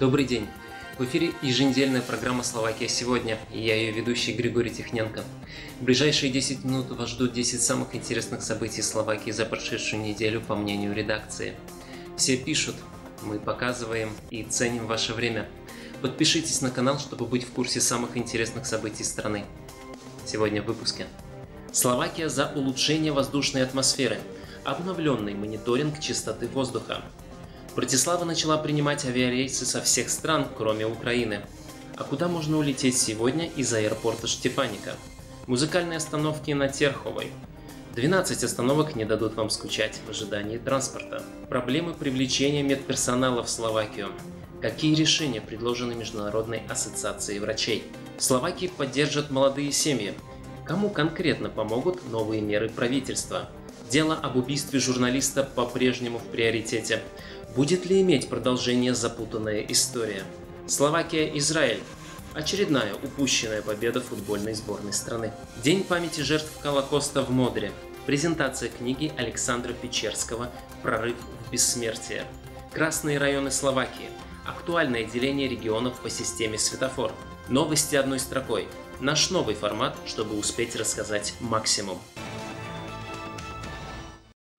Добрый день! В эфире еженедельная программа «Словакия сегодня» и я ее ведущий Григорий Тихненко. В ближайшие 10 минут вас ждут 10 самых интересных событий Словакии за прошедшую неделю по мнению редакции. Все пишут, мы показываем и ценим ваше время. Подпишитесь на канал, чтобы быть в курсе самых интересных событий страны. Сегодня в выпуске. Словакия за улучшение воздушной атмосферы. Обновленный мониторинг чистоты воздуха. Братислава начала принимать авиарейсы со всех стран, кроме Украины. А куда можно улететь сегодня из аэропорта Штефаника? Музыкальные остановки на Терховой. 12 остановок не дадут вам скучать в ожидании транспорта. Проблемы привлечения медперсонала в Словакию. Какие решения предложены Международной ассоциацией врачей? В Словакии поддержат молодые семьи. Кому конкретно помогут новые меры правительства? Дело об убийстве журналиста по-прежнему в приоритете. Будет ли иметь продолжение запутанная история? Словакия-Израиль. Очередная упущенная победа футбольной сборной страны. День памяти жертв Холокоста в Модре. Презентация книги Александра Печерского «Прорыв в бессмертие». Красные районы Словакии. Актуальное деление регионов по системе светофор. Новости одной строкой. Наш новый формат, чтобы успеть рассказать максимум.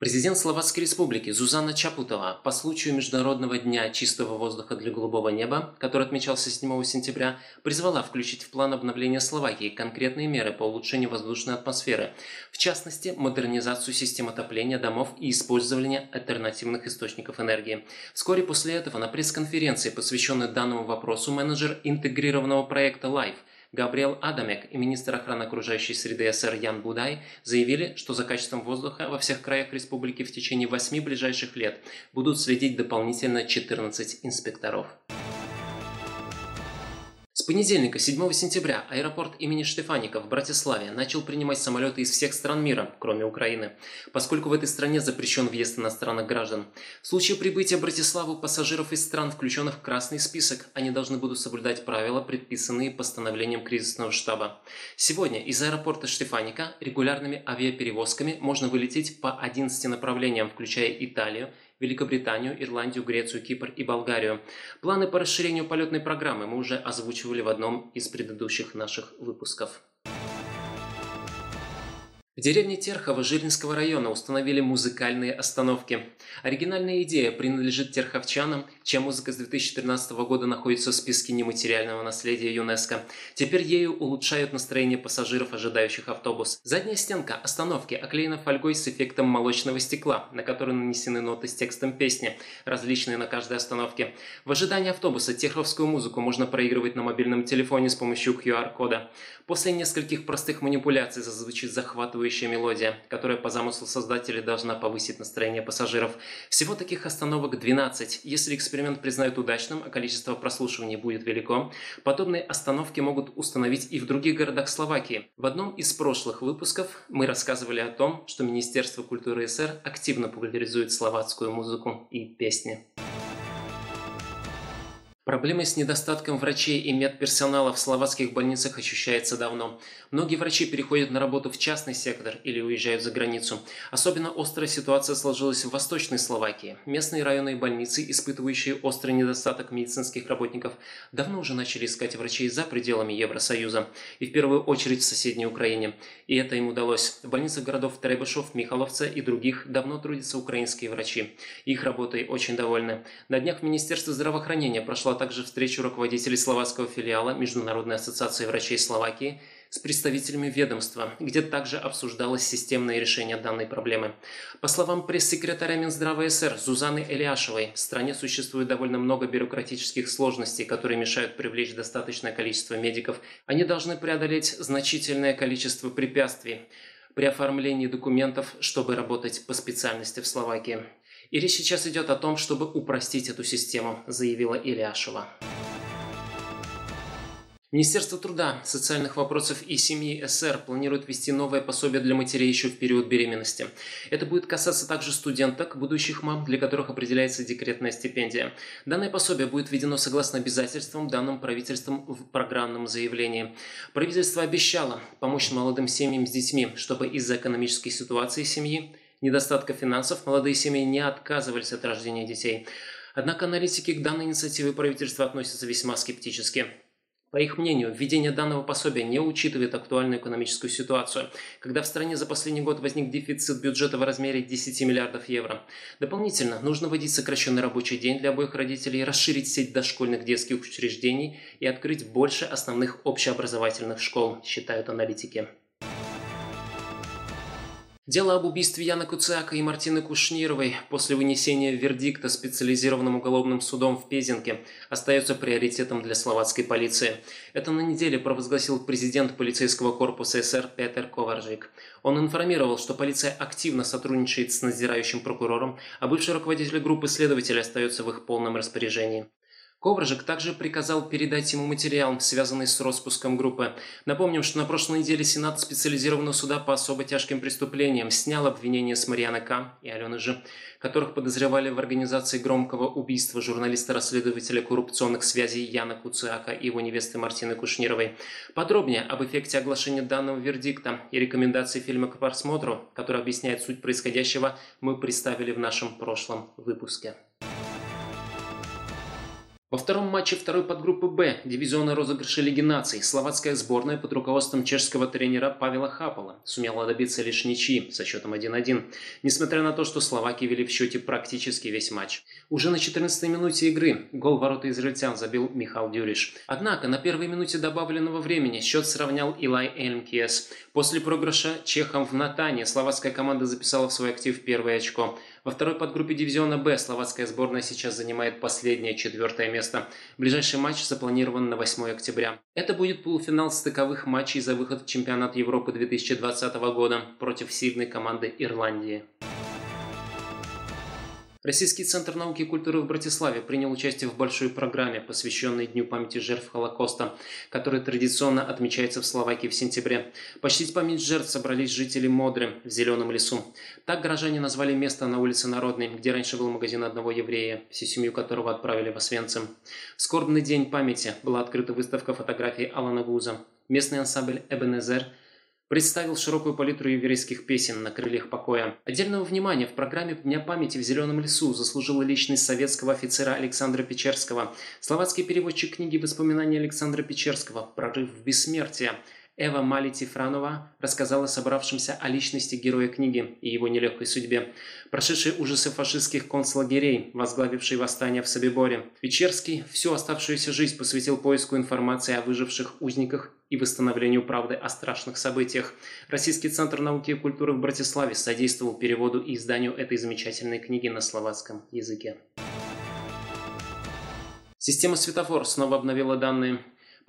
Президент Словацкой Республики Зузана Чапутова по случаю Международного дня чистого воздуха для голубого неба, который отмечался 7 сентября, призвала включить в план обновления Словакии конкретные меры по улучшению воздушной атмосферы, в частности, модернизацию систем отопления домов и использование альтернативных источников энергии. Вскоре после этого на пресс-конференции, посвященной данному вопросу, менеджер интегрированного проекта LIFE Габриэл Адамек и министр охраны окружающей среды СР Ян Будай заявили, что за качеством воздуха во всех краях республики в течение восьми ближайших лет будут следить дополнительно 14 инспекторов. С понедельника, 7 сентября, аэропорт имени Штефаника в Братиславе начал принимать самолеты из всех стран мира, кроме Украины, поскольку в этой стране запрещен въезд иностранных граждан. В случае прибытия в Братиславу пассажиров из стран, включенных в красный список, они должны будут соблюдать правила, предписанные постановлением кризисного штаба. Сегодня из аэропорта Штефаника регулярными авиаперевозками можно вылететь по 11 направлениям, включая Италию, Великобританию, Ирландию, Грецию, Кипр и Болгарию. Планы по расширению полетной программы мы уже озвучивали в одном из предыдущих наших выпусков. В деревне Терхово Жилинского района установили музыкальные остановки. Оригинальная идея принадлежит терховчанам, чья музыка с 2013 года находится в списке нематериального наследия ЮНЕСКО. Теперь ею улучшают настроение пассажиров, ожидающих автобус. Задняя стенка остановки оклеена фольгой с эффектом молочного стекла, на которой нанесены ноты с текстом песни, различные на каждой остановке. В ожидании автобуса техровскую музыку можно проигрывать на мобильном телефоне с помощью QR-кода. После нескольких простых манипуляций зазвучит захватывающая мелодия, которая по замыслу создателей должна повысить настроение пассажиров. Всего таких остановок 12. Если эксперимент признают удачным, а количество прослушиваний будет велико, подобные остановки могут установить и в других городах Словакии. В одном из прошлых выпусков мы рассказывали о том, что Министерство культуры СР активно популяризует словацкую музыку и песни. Проблемы с недостатком врачей и медперсонала в словацких больницах ощущается давно. Многие врачи переходят на работу в частный сектор или уезжают за границу. Особенно острая ситуация сложилась в Восточной Словакии. Местные районные больницы, испытывающие острый недостаток медицинских работников, давно уже начали искать врачей за пределами Евросоюза. И в первую очередь в соседней Украине. И это им удалось. В больницах городов Требышев, Михаловца и других давно трудятся украинские врачи. Их работой очень довольны. На днях в Министерстве здравоохранения прошла также встречу руководителей словацкого филиала Международной ассоциации врачей Словакии с представителями ведомства, где также обсуждалось системное решение данной проблемы. По словам пресс-секретаря Минздрава СР Зузаны Элиашевой, в стране существует довольно много бюрократических сложностей, которые мешают привлечь достаточное количество медиков. Они должны преодолеть значительное количество препятствий при оформлении документов, чтобы работать по специальности в Словакии. И речь сейчас идет о том, чтобы упростить эту систему, заявила Ильяшева. Министерство труда, социальных вопросов и семьи СР планирует ввести новое пособие для матерей еще в период беременности. Это будет касаться также студенток, будущих мам, для которых определяется декретная стипендия. Данное пособие будет введено согласно обязательствам, данным правительством в программном заявлении. Правительство обещало помочь молодым семьям с детьми, чтобы из-за экономической ситуации семьи недостатка финансов молодые семьи не отказывались от рождения детей. Однако аналитики к данной инициативе правительства относятся весьма скептически. По их мнению, введение данного пособия не учитывает актуальную экономическую ситуацию, когда в стране за последний год возник дефицит бюджета в размере 10 миллиардов евро. Дополнительно нужно вводить сокращенный рабочий день для обоих родителей, расширить сеть дошкольных детских учреждений и открыть больше основных общеобразовательных школ, считают аналитики. Дело об убийстве Яна Куциака и Мартины Кушнировой после вынесения вердикта специализированным уголовным судом в Пезинке остается приоритетом для словацкой полиции. Это на неделе провозгласил президент полицейского корпуса СР Петер Коваржик. Он информировал, что полиция активно сотрудничает с надзирающим прокурором, а бывший руководитель группы следователей остается в их полном распоряжении. Ковржик также приказал передать ему материал, связанный с распуском группы. Напомним, что на прошлой неделе Сенат специализированного суда по особо тяжким преступлениям снял обвинения с Марьяны К. и Алены Ж., которых подозревали в организации громкого убийства журналиста-расследователя коррупционных связей Яна Куциака и его невесты Мартины Кушнировой. Подробнее об эффекте оглашения данного вердикта и рекомендации фильма к просмотру, который объясняет суть происходящего, мы представили в нашем прошлом выпуске. Во втором матче второй подгруппы «Б» дивизиона розыгрыша Лиги наций словацкая сборная под руководством чешского тренера Павела Хапола сумела добиться лишь ничьи со счетом 1-1, несмотря на то, что словаки вели в счете практически весь матч. Уже на 14-й минуте игры гол ворота израильтян забил Михаил Дюриш. Однако на первой минуте добавленного времени счет сравнял Илай Эльмкиес. После проигрыша чехам в Натане словацкая команда записала в свой актив первое очко – во второй подгруппе дивизиона «Б» словацкая сборная сейчас занимает последнее четвертое место. Ближайший матч запланирован на 8 октября. Это будет полуфинал стыковых матчей за выход в чемпионат Европы 2020 года против сильной команды Ирландии. Российский центр науки и культуры в Братиславе принял участие в большой программе, посвященной Дню памяти жертв Холокоста, который традиционно отмечается в Словакии в сентябре. Почтить память жертв собрались жители Модры в Зеленом лесу. Так горожане назвали место на улице Народной, где раньше был магазин одного еврея, всю семью которого отправили в Освенцим. В скорбный день памяти была открыта выставка фотографий Алана Гуза. Местный ансамбль «Эбенезер» представил широкую палитру еврейских песен на крыльях покоя. Отдельного внимания в программе Дня памяти в Зеленом лесу заслужила личность советского офицера Александра Печерского. Словацкий переводчик книги «Воспоминания Александра Печерского. Прорыв в бессмертие» Эва Мали Тифранова рассказала собравшимся о личности героя книги и его нелегкой судьбе. Прошедший ужасы фашистских концлагерей, возглавивший восстание в Собиборе, Печерский всю оставшуюся жизнь посвятил поиску информации о выживших узниках и восстановлению правды о страшных событиях. Российский центр науки и культуры в Братиславе содействовал переводу и изданию этой замечательной книги на словацком языке. Система светофор снова обновила данные.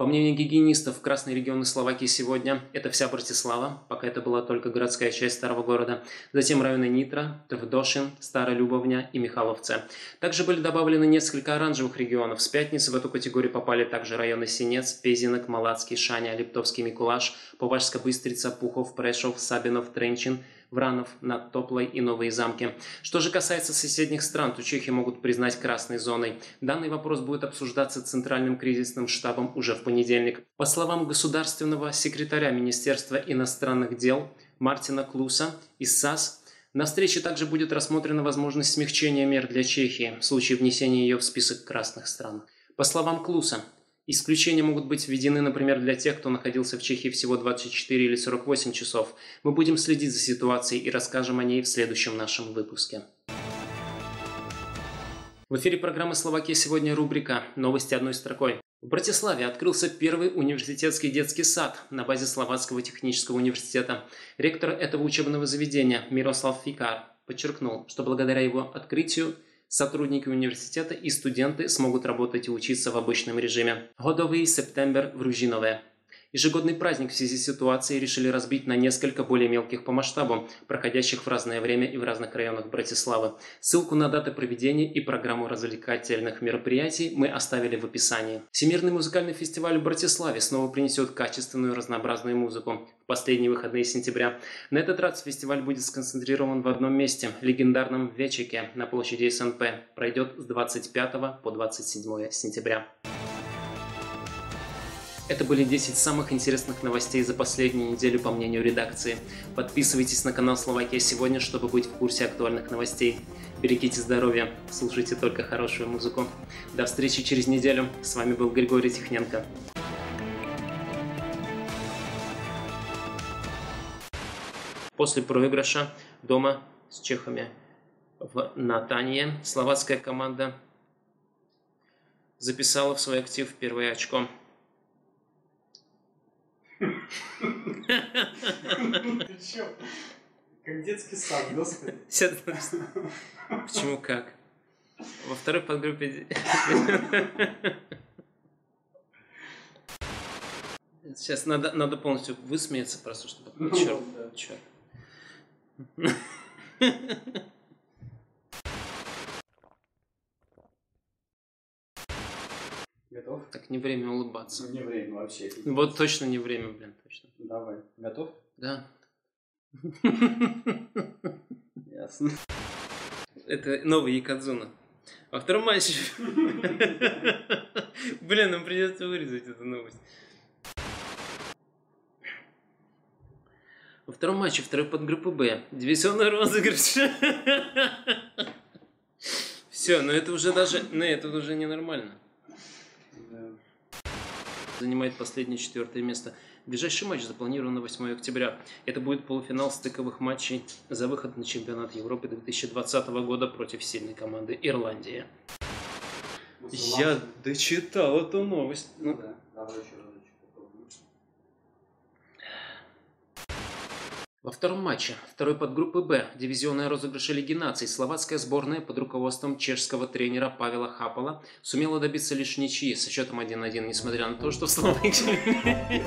По мнению гигиенистов, красные регионы Словакии сегодня – это вся Братислава, пока это была только городская часть старого города, затем районы Нитра, Твдошин, Старая Любовня и Михайловце. Также были добавлены несколько оранжевых регионов. С пятницы в эту категорию попали также районы Синец, Пезинок, Малацкий, Шаня, Липтовский, Микулаш, Поважска, Быстрица, Пухов, Прешов, Сабинов, Тренчин – Вранов, над Топлой и Новые Замки. Что же касается соседних стран, то Чехи могут признать красной зоной. Данный вопрос будет обсуждаться Центральным кризисным штабом уже в понедельник. По словам государственного секретаря Министерства иностранных дел Мартина Клуса из САС, на встрече также будет рассмотрена возможность смягчения мер для Чехии в случае внесения ее в список красных стран. По словам Клуса, Исключения могут быть введены, например, для тех, кто находился в Чехии всего 24 или 48 часов. Мы будем следить за ситуацией и расскажем о ней в следующем нашем выпуске. В эфире программы «Словакия сегодня» рубрика «Новости одной строкой». В Братиславе открылся первый университетский детский сад на базе Словацкого технического университета. Ректор этого учебного заведения Мирослав Фикар подчеркнул, что благодаря его открытию – Сотрудники университета и студенты смогут работать и учиться в обычном режиме. Годовый септембр в Ружинове. Ежегодный праздник в связи с ситуацией решили разбить на несколько более мелких по масштабу, проходящих в разное время и в разных районах Братиславы. Ссылку на даты проведения и программу развлекательных мероприятий мы оставили в описании. Всемирный музыкальный фестиваль в Братиславе снова принесет качественную разнообразную музыку в последние выходные сентября. На этот раз фестиваль будет сконцентрирован в одном месте – легендарном Вечике на площади СНП. Пройдет с 25 по 27 сентября. Это были 10 самых интересных новостей за последнюю неделю, по мнению редакции. Подписывайтесь на канал Словакия сегодня, чтобы быть в курсе актуальных новостей. Берегите здоровье, слушайте только хорошую музыку. До встречи через неделю. С вами был Григорий Тихненко. После проигрыша дома с чехами в Натанье словацкая команда записала в свой актив первое очко. Ты чё? Как детский сад, господи. Почему как? Во второй подгруппе... Сейчас надо, надо полностью высмеяться просто, чтобы... Ну, Черт, да. черт. Готов? Так не время улыбаться. Не время вообще. Вот точно не время, блин, точно. Давай. Готов? Да. Ясно. Это новый Якадзуна. Во втором матче... Блин, нам придется вырезать эту новость. Во втором матче второй подгруппы Б. Дивизионный розыгрыш. Все, но это уже даже... Ну, это уже ненормально. Занимает последнее четвертое место. Ближайший матч запланирован на 8 октября. Это будет полуфинал стыковых матчей за выход на чемпионат Европы 2020 года против сильной команды Ирландии. Я дочитал эту новость. Ну Ну, да. Давай еще разочек попробуем. Во втором матче второй подгруппы Б дивизионная розыгрыша Лиги наций словацкая сборная под руководством чешского тренера Павела Хапала сумела добиться лишь ничьи со счетом 1-1, несмотря на то, что в Словакии